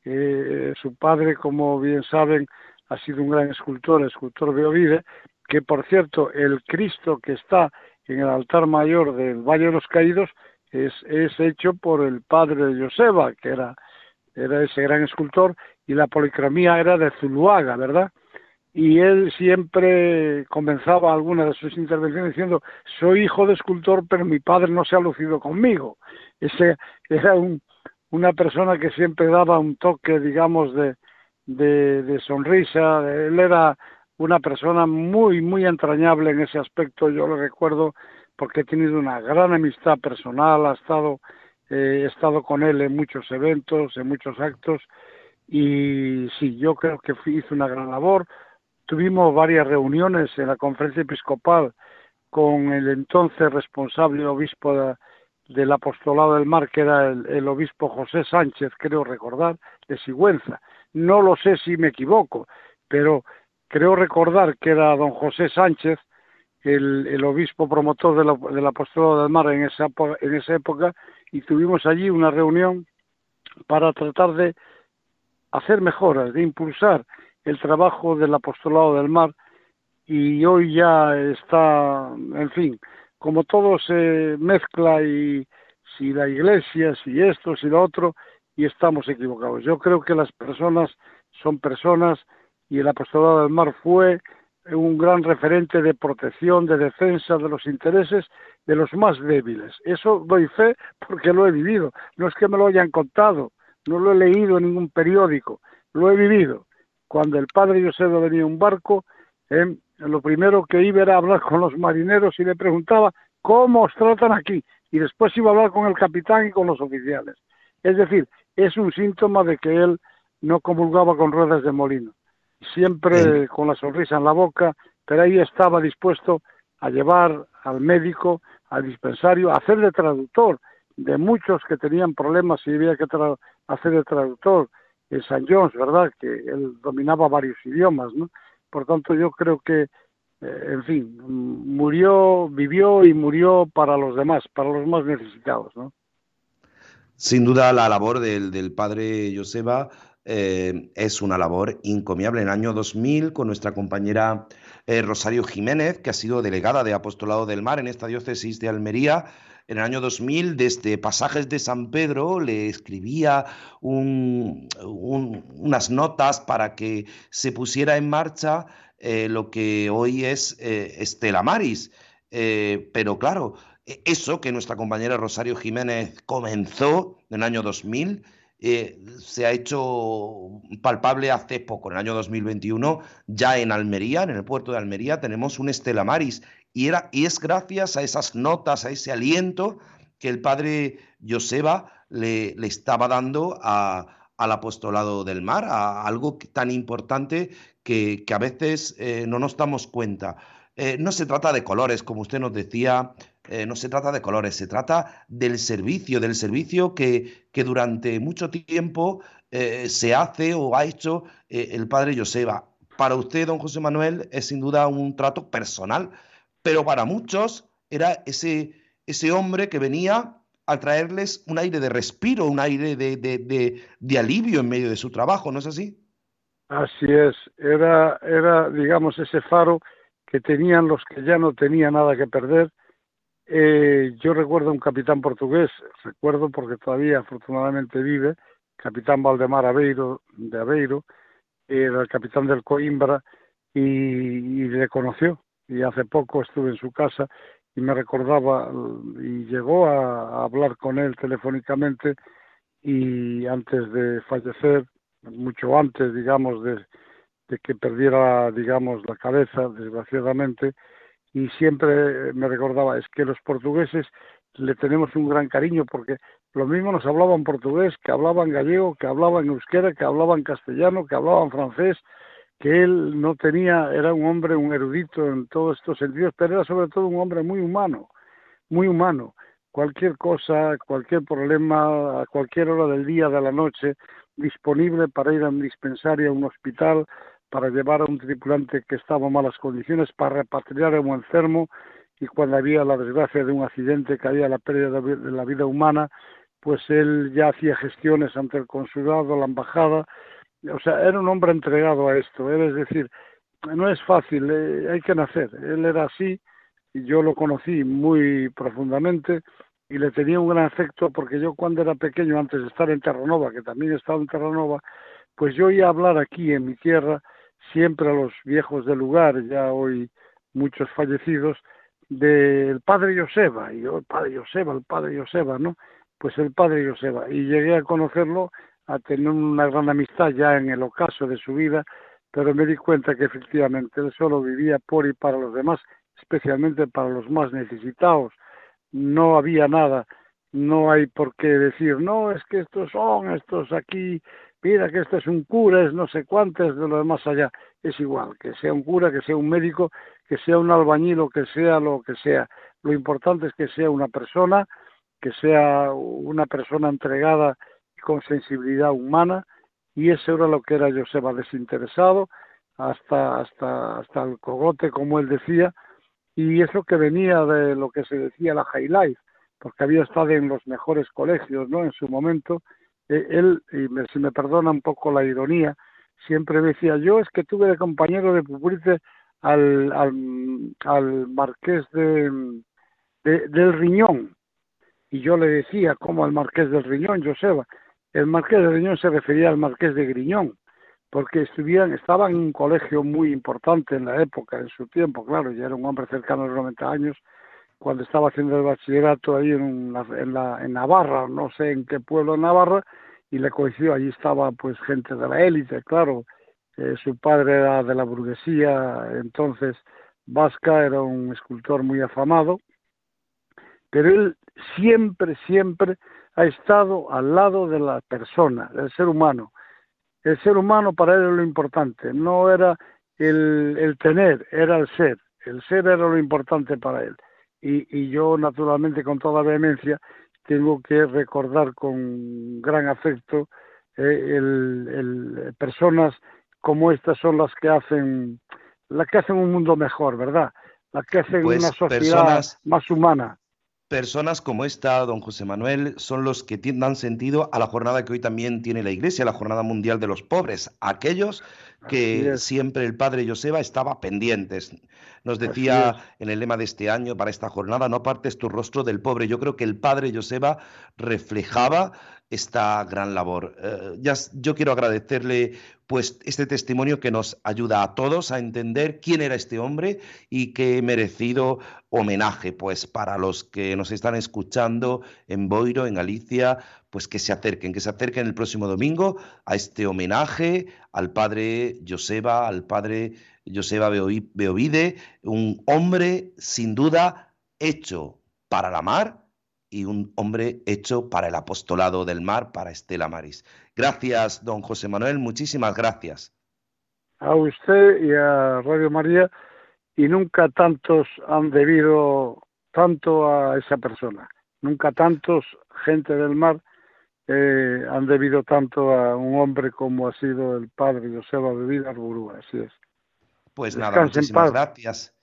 Eh, su padre, como bien saben, ha sido un gran escultor, escultor Beovide, que por cierto, el Cristo que está en el altar mayor del Valle de los Caídos es, es hecho por el padre de Joseba, que era, era ese gran escultor, y la policromía era de Zuluaga, ¿verdad? Y él siempre comenzaba alguna de sus intervenciones diciendo, soy hijo de escultor, pero mi padre no se ha lucido conmigo. Ese era un, una persona que siempre daba un toque, digamos, de, de, de sonrisa, él era una persona muy, muy entrañable en ese aspecto, yo lo recuerdo porque he tenido una gran amistad personal, ha estado, eh, he estado con él en muchos eventos, en muchos actos, y sí, yo creo que hizo una gran labor. Tuvimos varias reuniones en la conferencia episcopal con el entonces responsable obispo del apostolado del mar, que era el, el obispo José Sánchez, creo recordar, de Sigüenza no lo sé si me equivoco, pero creo recordar que era don José Sánchez, el, obispo promotor de del apostolado del mar en esa, en esa época, y tuvimos allí una reunión para tratar de hacer mejoras, de impulsar el trabajo del apostolado del mar, y hoy ya está, en fin, como todo se mezcla y si la iglesia, si esto, si lo otro, y estamos equivocados. Yo creo que las personas son personas y el apostolado del mar fue un gran referente de protección, de defensa de los intereses de los más débiles. Eso doy fe porque lo he vivido. No es que me lo hayan contado, no lo he leído en ningún periódico, lo he vivido. Cuando el padre José venía en un barco, eh, lo primero que iba era hablar con los marineros y le preguntaba cómo os tratan aquí. Y después iba a hablar con el capitán y con los oficiales. Es decir, es un síntoma de que él no comulgaba con ruedas de molino, siempre con la sonrisa en la boca, pero ahí estaba dispuesto a llevar al médico, al dispensario, a hacer de traductor de muchos que tenían problemas y había que hacer de traductor en San Jones, ¿verdad? Que él dominaba varios idiomas, ¿no? Por tanto, yo creo que, eh, en fin, murió, vivió y murió para los demás, para los más necesitados, ¿no? Sin duda, la labor del, del padre Joseba eh, es una labor encomiable. En el año 2000, con nuestra compañera eh, Rosario Jiménez, que ha sido delegada de Apostolado del Mar en esta diócesis de Almería. En el año 2000, desde Pasajes de San Pedro, le escribía unas notas para que se pusiera en marcha eh, lo que hoy es Estela Maris. pero claro, e, eso que nuestra compañera Rosario Jiménez comenzó en el año 2000, eh, se ha hecho palpable hace poco, en el año 2021, ya en Almería, en el puerto de Almería, tenemos un Estela Maris. Y, era, y es gracias a esas notas, a ese aliento que el padre Joseba le, le estaba dando al apostolado del mar, a algo tan importante que, a veces eh, no nos damos cuenta. Eh, no se trata de colores, como usted nos decía, eh, no se trata de colores, se trata del servicio, del servicio que, que durante mucho tiempo eh, se hace o ha hecho eh, el padre Joseba. Para usted, don José Manuel, es sin duda un trato personal, pero para muchos era ese, ese hombre que venía a traerles un aire de respiro, un aire de, de, de, alivio en medio de su trabajo, ¿no es así? Así es, era, era, digamos, ese faro que tenían los que ya no tenían nada que perder eh, yo recuerdo un capitán portugués, recuerdo porque todavía afortunadamente vive, capitán Valdemar Aveiro, de Aveiro, era el capitán del Coimbra y, le conoció. Y hace poco estuve en su casa y me recordaba y llegó a, hablar con él telefónicamente y antes de fallecer, mucho antes, digamos, de que perdiera, digamos, la cabeza, desgraciadamente, y siempre me recordaba, es que los portugueses le tenemos un gran cariño porque lo mismo nos hablaban portugués, que hablaban gallego, que hablaban euskera, que hablaban castellano, que hablaban francés, que él no tenía, era un hombre, un erudito en todos estos sentidos, pero era sobre todo un hombre muy humano, muy humano. Cualquier cosa, cualquier problema, a cualquier hora del día, de la noche, disponible para ir a un dispensario, a un hospital, para llevar a un tripulante que estaba en malas condiciones, para repatriar a un enfermo y cuando había la desgracia de un accidente que había la pérdida de la vida humana, pues él ya hacía gestiones ante el consulado, la embajada, o sea, era un hombre entregado a esto, es decir, no es fácil, eh, hay que nacer, él era así y yo lo conocí muy profundamente y le tenía un gran afecto porque yo cuando era pequeño, antes de estar en Terranova, que también he estado en Terranova, pues yo iba a hablar aquí en mi tierra siempre a los viejos del lugar, ya hoy muchos fallecidos, del padre Joseba, y yo, el padre Joseba, el padre Joseba, ¿no? Pues el padre Joseba, y llegué a conocerlo, a tener una gran amistad ya en el ocaso de su vida, pero me di cuenta que efectivamente él solo vivía por y para los demás, especialmente para los más necesitados. No había nada, no hay por qué decir, no, es que estos son, estos aquí mira que este es un cura, es no sé cuántos de lo demás allá. Es igual, que sea un cura, que sea un médico, que sea un albañil o que sea lo que sea. Lo importante es que sea una persona, que sea una persona entregada y con sensibilidad humana, y eso era lo que era Joseba, desinteresado, hasta, hasta, hasta el cogote, como él decía, y eso que venía de lo que se decía la High Life, porque había estado en los mejores colegios, ¿no? En su momento, eh, él, y si me perdona un poco la ironía, siempre decía, yo es que tuve de compañero de pupitre al, al, marqués de, del Riñón. Y yo le decía, como al marqués del Riñón, Joseba? El marqués del Riñón se refería al marqués de Griñón, porque estuvieran, estaba en un colegio muy importante en la época, en su tiempo, claro, ya era un hombre cercano a los 90 años, cuando estaba haciendo el bachillerato ahí en, en, la, Navarra, no sé en qué pueblo de Navarra, y le coincidió, allí estaba pues gente de la élite, claro, eh, su padre era de la burguesía, entonces Vasca era un escultor muy afamado, pero él siempre, siempre ha estado al lado de la persona, del ser humano. El ser humano para él era lo importante, no era el, el tener, era el ser. El ser era lo importante para él y, yo naturalmente con toda vehemencia tengo que recordar con gran afecto eh, el, personas como estas son las que hacen las que hacen un mundo mejor, ¿verdad? Las que hacen pues una sociedad más humana. Personas como esta, don José Manuel, son los que dan sentido a la jornada que hoy también tiene la Iglesia, la Jornada Mundial de los Pobres, aquellos que siempre el Padre Joseba estaba pendientes. Nos decía en el lema de este año, para esta jornada, no partes tu rostro del pobre. Yo creo que el Padre Joseba reflejaba esta gran labor. Eh, ya, yo quiero agradecerle pues este testimonio que nos ayuda a todos a entender quién era este hombre y qué merecido homenaje pues para los que nos están escuchando en Boiro, en Galicia, pues que se acerquen, que se acerquen el próximo domingo a este homenaje al padre Joseba, al padre Joseba Beovide, un hombre sin duda hecho para la mar y un hombre hecho para el apostolado del mar, para Estela Maris. Gracias, don José Manuel, muchísimas gracias. A usted y a Radio María, y nunca tantos han debido tanto a esa persona, nunca tantos gente del mar eh, han debido tanto a un hombre como ha sido el padre Joseba Bebida Arburúa, así es. Pues nada, muchísimas gracias.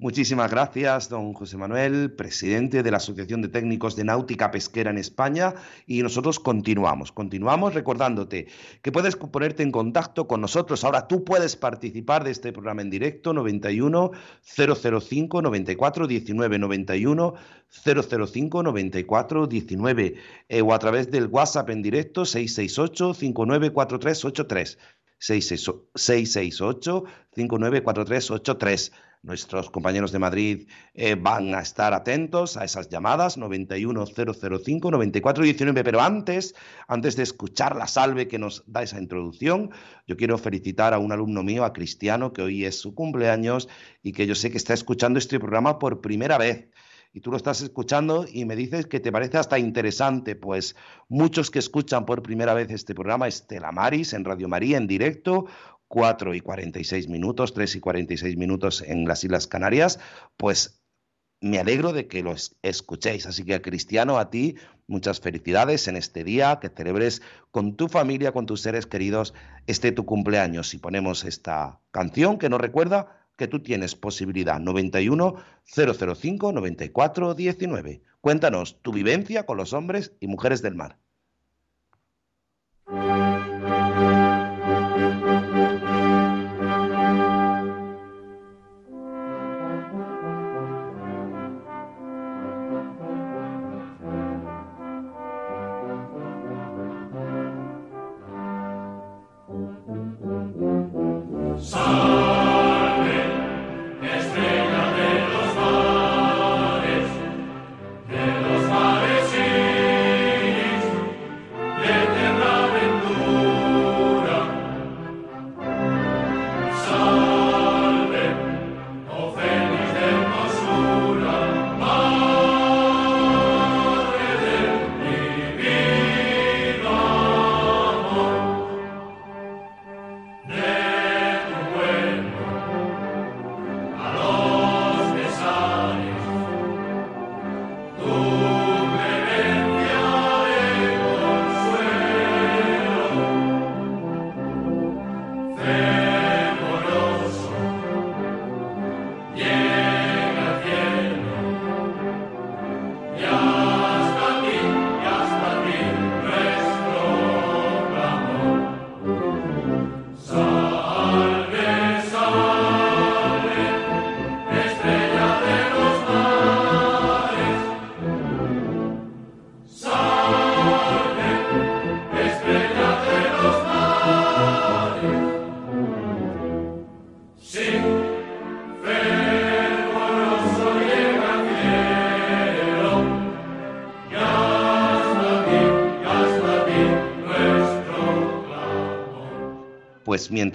Muchísimas gracias, don José Manuel, presidente de la Asociación de Técnicos de Náutica Pesquera en España. Y nosotros continuamos, continuamos recordándote que puedes ponerte en contacto con nosotros. Ahora tú puedes participar de este programa en directo 91 005 94 19 91 005 94 19 o a través del WhatsApp en directo 668 594383 668 594383 Nuestros compañeros de Madrid eh, van a estar atentos a esas llamadas 91005 9419, pero antes, antes de escuchar la salve que nos da esa introducción, yo quiero felicitar a un alumno mío, a Cristiano, que hoy es su cumpleaños y que yo sé que está escuchando este programa por primera vez. Y tú lo estás escuchando y me dices que te parece hasta interesante, pues muchos que escuchan por primera vez este programa, Estela Maris en Radio María en directo 4 y 46 minutos, 3 y 46 minutos en las Islas Canarias, pues me alegro de que lo escuchéis. Así que, Cristiano, a ti muchas felicidades en este día, que celebres con tu familia, con tus seres queridos, este tu cumpleaños. Y ponemos esta canción que nos recuerda que tú tienes posibilidad 91 005 94 19. Cuéntanos tu vivencia con los hombres y mujeres del mar.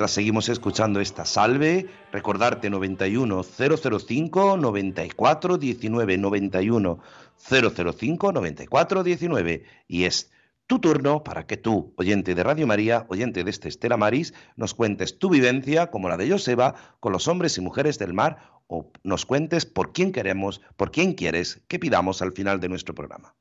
Mientras seguimos escuchando esta salve, recordarte 91 005 94 19 91 005 94 19 y es tu turno para que tú, oyente de Radio María, oyente de este Estela Maris, nos cuentes tu vivencia, como la de Joseba, con los hombres y mujeres del mar, o nos cuentes por quién queremos, por quién quieres que pidamos al final de nuestro programa.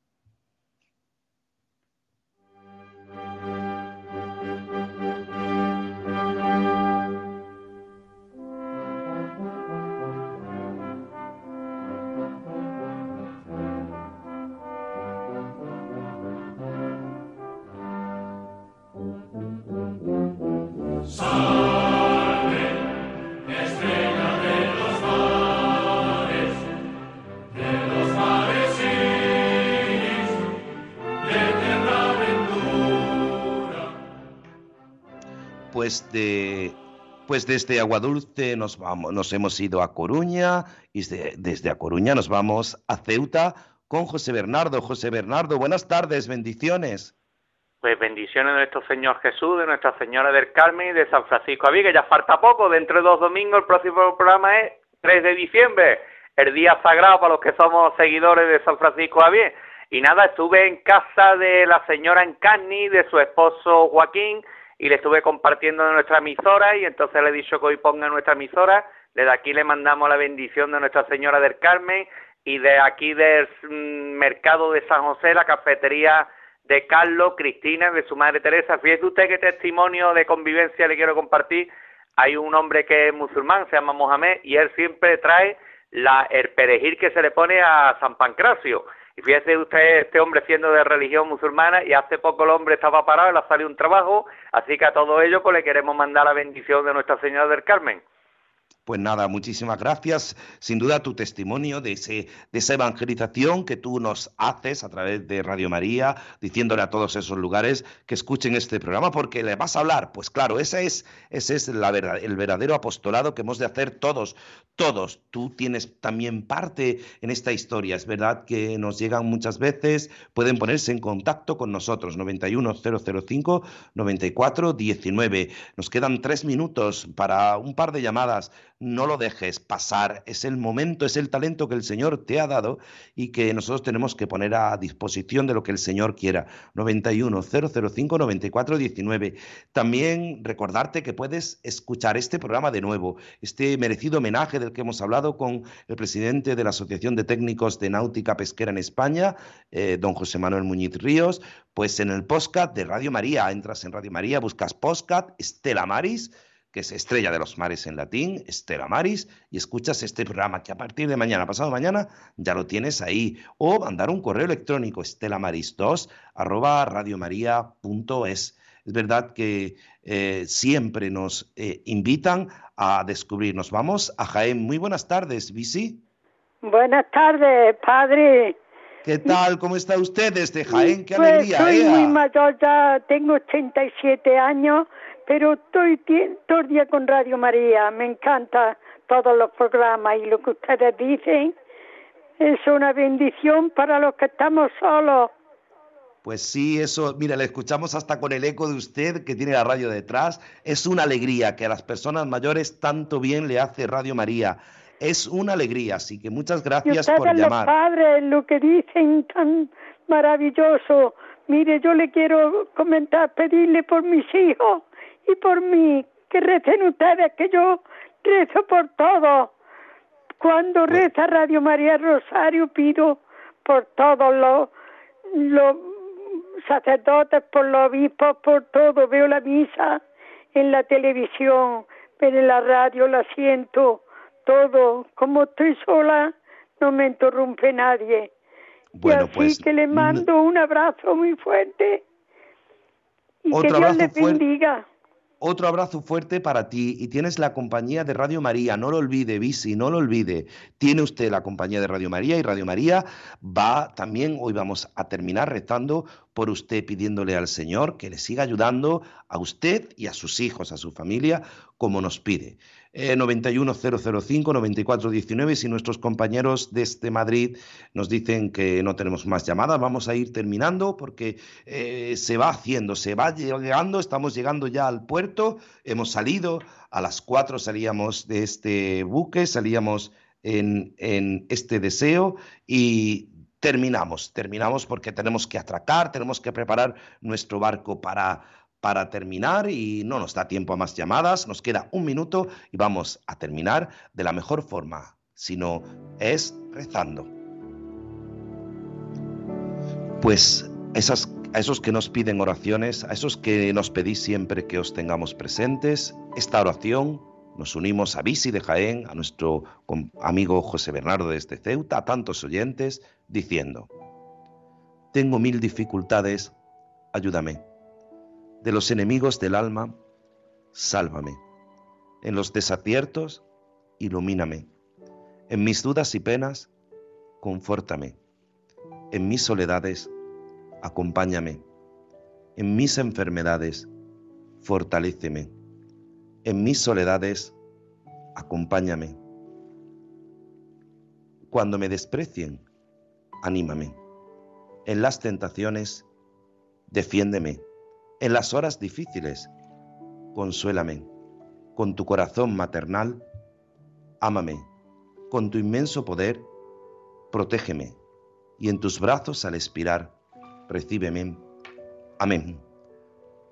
Pues de pues desde Aguadulce nos vamos, nos hemos ido a Coruña y desde, desde a Coruña nos vamos a Ceuta con José Bernardo. José Bernardo, buenas tardes, bendiciones. Pues bendiciones de nuestro Señor Jesús, de Nuestra Señora del Carmen y de San Francisco Aví, que ya falta poco, dentro de dos domingos el próximo programa es 3 de diciembre, el día sagrado para los que somos seguidores de San Francisco Aví. Y nada, estuve en casa de la señora Encarni, de su esposo Joaquín, y le estuve compartiendo de nuestra emisora, y entonces le he dicho que hoy ponga nuestra emisora. Desde aquí le mandamos la bendición de Nuestra Señora del Carmen y de aquí del mm, mercado de San José, la cafetería de Carlos, Cristina, de su madre Teresa. Fíjese usted qué testimonio de convivencia le quiero compartir. Hay un hombre que es musulmán, se llama Mohamed, y él siempre trae la, el perejil que se le pone a San Pancracio. Fíjese usted, este hombre siendo de religión musulmana, y hace poco el hombre estaba parado, le ha salido un trabajo, así que a todo ello pues le queremos mandar la bendición de Nuestra Señora del Carmen. Pues nada, muchísimas gracias. Sin duda tu testimonio de, ese, de esa evangelización que tú nos haces a través de Radio María, diciéndole a todos esos lugares que escuchen este programa, porque le vas a hablar. Pues claro, ese es, ese es la verdad, el verdadero apostolado que hemos de hacer todos, todos. Tú tienes también parte en esta historia. Es verdad que nos llegan muchas veces, pueden ponerse en contacto con nosotros, 91005 9419. Nos quedan tres minutos para un par de llamadas no lo dejes pasar. Es el momento, es el talento que el Señor te ha dado y que nosotros tenemos que poner a disposición de lo que el Señor quiera. 91 005 94 19. También recordarte que puedes escuchar este programa de nuevo, este merecido homenaje del que hemos hablado con el presidente de la Asociación de Técnicos de Náutica Pesquera en España, eh, don José Manuel Muñiz Ríos, pues en el podcast de Radio María. Entras en Radio María, buscas podcast Estela Maris que es Estrella de los Mares en latín, Estela Maris, y escuchas este programa que a partir de mañana, pasado mañana, ya lo tienes ahí. O mandar un correo electrónico, estelamaris2 arroba radiomaria.es. Es verdad que eh, siempre nos eh, invitan a descubrirnos. Vamos a Jaén. Muy buenas tardes, Visi. Buenas tardes, padre. ¿Qué tal? ¿Cómo está usted desde Jaén? ¡Qué pues alegría! Soy ¡Ea! muy mayor, ya tengo 87 años, pero estoy todo el día con Radio María. Me encanta todos los programas y lo que ustedes dicen. Es una bendición para los que estamos solos. Pues sí, eso, mira, le escuchamos hasta con el eco de usted que tiene la radio detrás. Es una alegría que a las personas mayores tanto bien le hace Radio María. Es una alegría, así que muchas gracias por los llamar. padres, lo que dicen tan maravilloso. Mire, yo le quiero comentar, pedirle por mis hijos y por mí, que recen ustedes, que yo rezo por todo. Cuando reza Radio María Rosario pido por todos los, los sacerdotes, por los obispos, por todo. Veo la misa en la televisión, pero en la radio la siento todo. Como estoy sola, no me interrumpe nadie. Bueno, y así pues que le mando un abrazo muy fuerte y que Dios abrazo le fuerte. bendiga. Otro abrazo fuerte para ti y tienes la compañía de Radio María, no lo olvide, Visi, no lo olvide. Tiene usted la compañía de Radio María y Radio María va también, hoy vamos a terminar rezando por usted, pidiéndole al Señor que le siga ayudando a usted y a sus hijos, a su familia, como nos pide. Eh, 91005-9419, si nuestros compañeros desde Madrid nos dicen que no tenemos más llamadas, vamos a ir terminando porque eh, se va haciendo, se va llegando, estamos llegando ya al puerto, hemos salido, a las 4 salíamos de este buque, salíamos en, en este deseo y terminamos, terminamos porque tenemos que atracar, tenemos que preparar nuestro barco para, para terminar y no nos da tiempo a más llamadas, nos queda un minuto y vamos a terminar de la mejor forma, sino es rezando. Pues a esos que nos piden oraciones, a esos que nos pedís siempre que os tengamos presentes, esta oración nos unimos a Visi de Jaén, a nuestro amigo José Bernardo desde Ceuta, a tantos oyentes, diciendo, tengo mil dificultades, ayúdame. De los enemigos del alma, sálvame. En los desaciertos, ilumíname. En mis dudas y penas, confórtame. En mis soledades, acompáñame. En mis enfermedades, fortaléceme. En mis soledades, acompáñame. Cuando me desprecien, anímame. En las tentaciones, defiéndeme. En las horas difíciles, consuélame. Con tu corazón maternal, ámame. Con tu inmenso poder, protégeme. Y en tus brazos al expirar, recíbeme. Amén.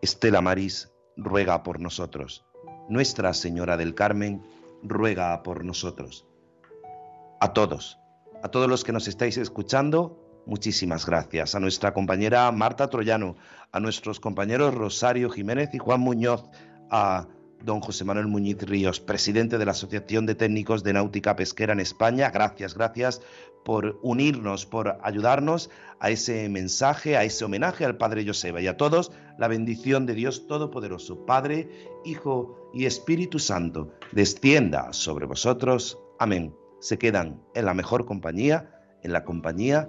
Estela Maris ruega por nosotros. Nuestra Señora del Carmen ruega por nosotros. A todos, a todos los que nos estáis escuchando, muchísimas gracias. A nuestra compañera Marta Troyano, a nuestros compañeros Rosario Jiménez y Juan Muñoz, a don José Manuel Muñiz Ríos, presidente de la Asociación de Técnicos de Náutica Pesquera en España. Gracias, gracias por unirnos, por ayudarnos a ese mensaje, a ese homenaje al Padre Joseba y a todos la bendición de Dios Todopoderoso, Padre, Hijo y Espíritu Santo, descienda sobre vosotros. Amén. Se quedan en la mejor compañía, en la compañía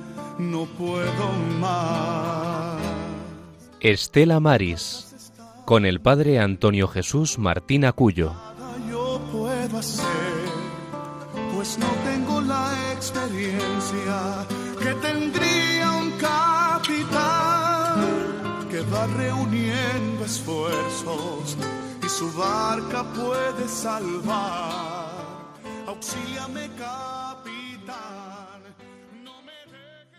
no puedo más. Estela Maris con el padre Antonio Jesús Martín Acuyo. yo puedo hacer, pues no tengo la experiencia que tendría un capitán que va reuniendo esfuerzos y su barca puede salvar. Auxíliame,